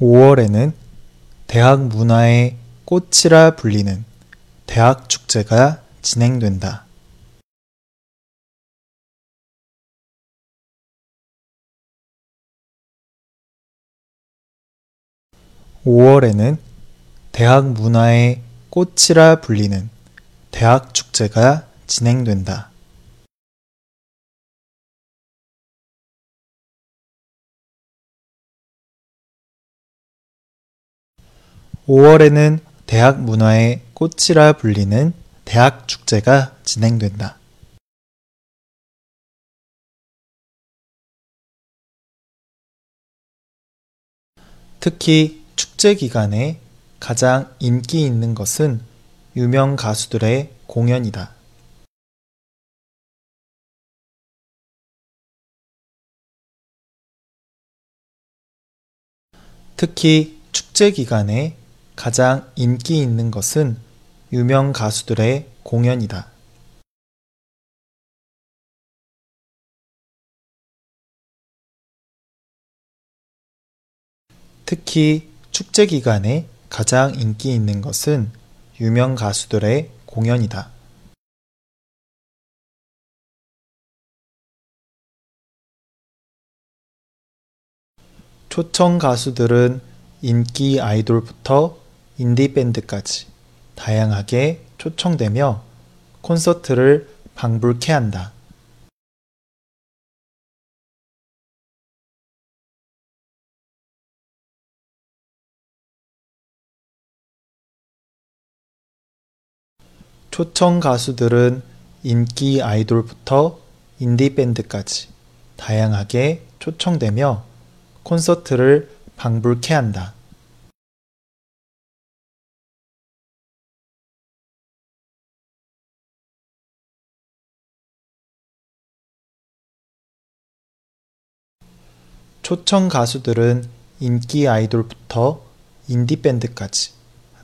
5월에는 대학 문화의 꽃이라 불리는 대학 축제가 진행된다. 5월에는 대학 문화의 꽃이라 불리는 대학 축제가 진행된다. 5월에는 대학 문화의 꽃이라 불리는 대학 축제가 진행된다. 특히 축제 기간에 가장 인기 있는 것은 유명 가수들의 공연이다. 특히 축제 기간에 가장 인기 있는 것은 유명 가수들의 공연이다. 특히 축제 기간에 가장 인기 있는 것은 유명 가수들의 공연이다. 초청 가수들은 인기 아이돌부터 인디 밴드까지 다양하게 초청되며 콘서트를 방불케 한다. 초청 가수들은 인기 아이돌부터 인디밴드까지 다양하게 초청되며 콘서트를 방불케 한다. 초청 가수들은 인기 아이돌부터 인디밴드까지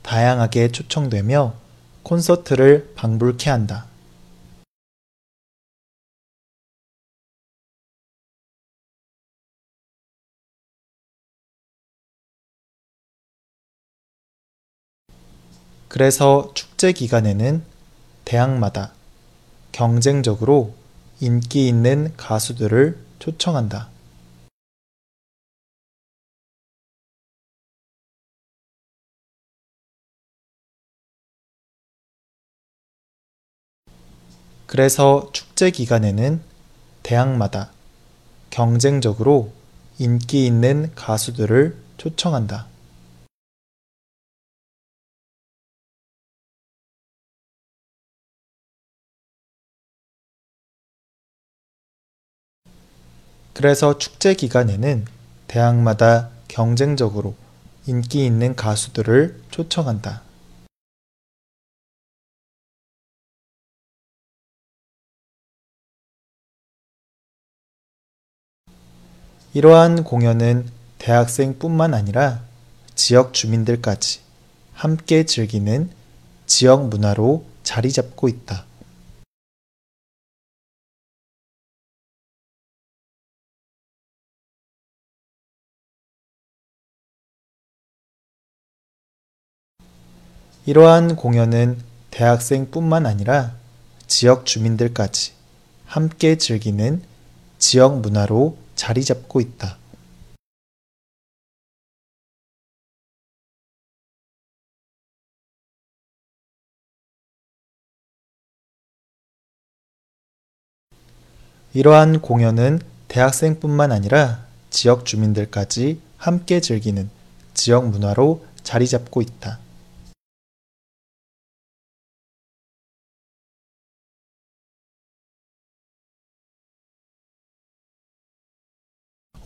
다양하게 초청되며 콘서트를 방불케 한다. 그래서 축제 기간에는 대학마다 경쟁적으로 인기 있는 가수들을 초청한다. 그래서 축제 기간에는 대학마다 경쟁적으로 인기 있는 가수들을 초청한다. 그래서 축제 기간에는 대학마다 경쟁적으로 인기 있는 가수들을 초청한다. 이러한 공연은 대학생뿐만 아니라 지역 주민들까지 함께 즐기는 지역 문화로 자리 잡고 있다. 이러한 공연은 대학생뿐만 아니라 지역 주민들까지 함께 즐기는 지역 문화로 자리 잡고 있다. 이러한 공연은 대학생뿐만 아니라 지역 주민들까지 함께 즐기는 지역 문화로 자리 잡고 있다.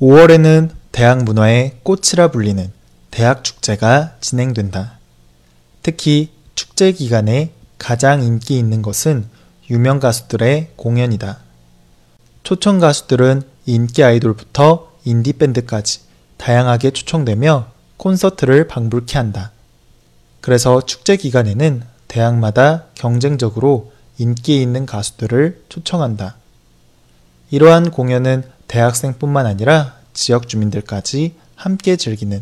5월에는 대학 문화의 꽃이라 불리는 대학 축제가 진행된다. 특히 축제 기간에 가장 인기 있는 것은 유명 가수들의 공연이다. 초청 가수들은 인기 아이돌부터 인디밴드까지 다양하게 초청되며 콘서트를 방불케 한다. 그래서 축제 기간에는 대학마다 경쟁적으로 인기 있는 가수들을 초청한다. 이러한 공연은 대학생뿐만 아니라 지역 주민들까지 함께 즐기는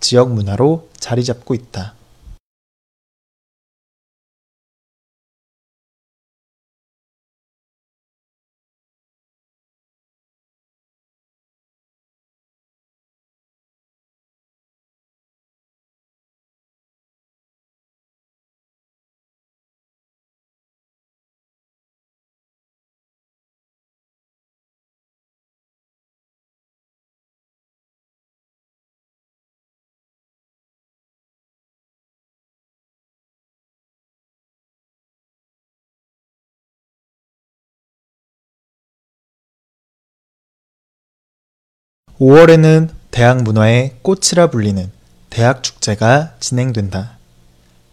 지역 문화로 자리 잡고 있다. (5월에는) 대학 문화의 꽃이라 불리는 대학 축제가 진행된다.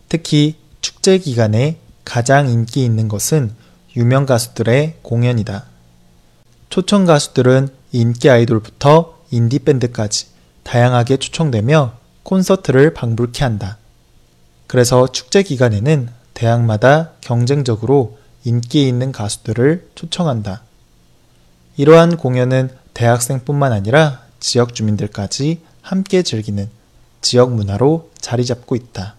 특히 축제 기간에 가장 인기 있는 것은 유명 가수들의 공연이다. 초청 가수들은 인기 아이돌부터 인디밴드까지 다양하게 초청되며 콘서트를 방불케 한다. 그래서 축제 기간에는 대학마다 경쟁적으로 인기 있는 가수들을 초청한다. 이러한 공연은 대학생뿐만 아니라 지역 주민들까지 함께 즐기는 지역 문화로 자리 잡고 있다.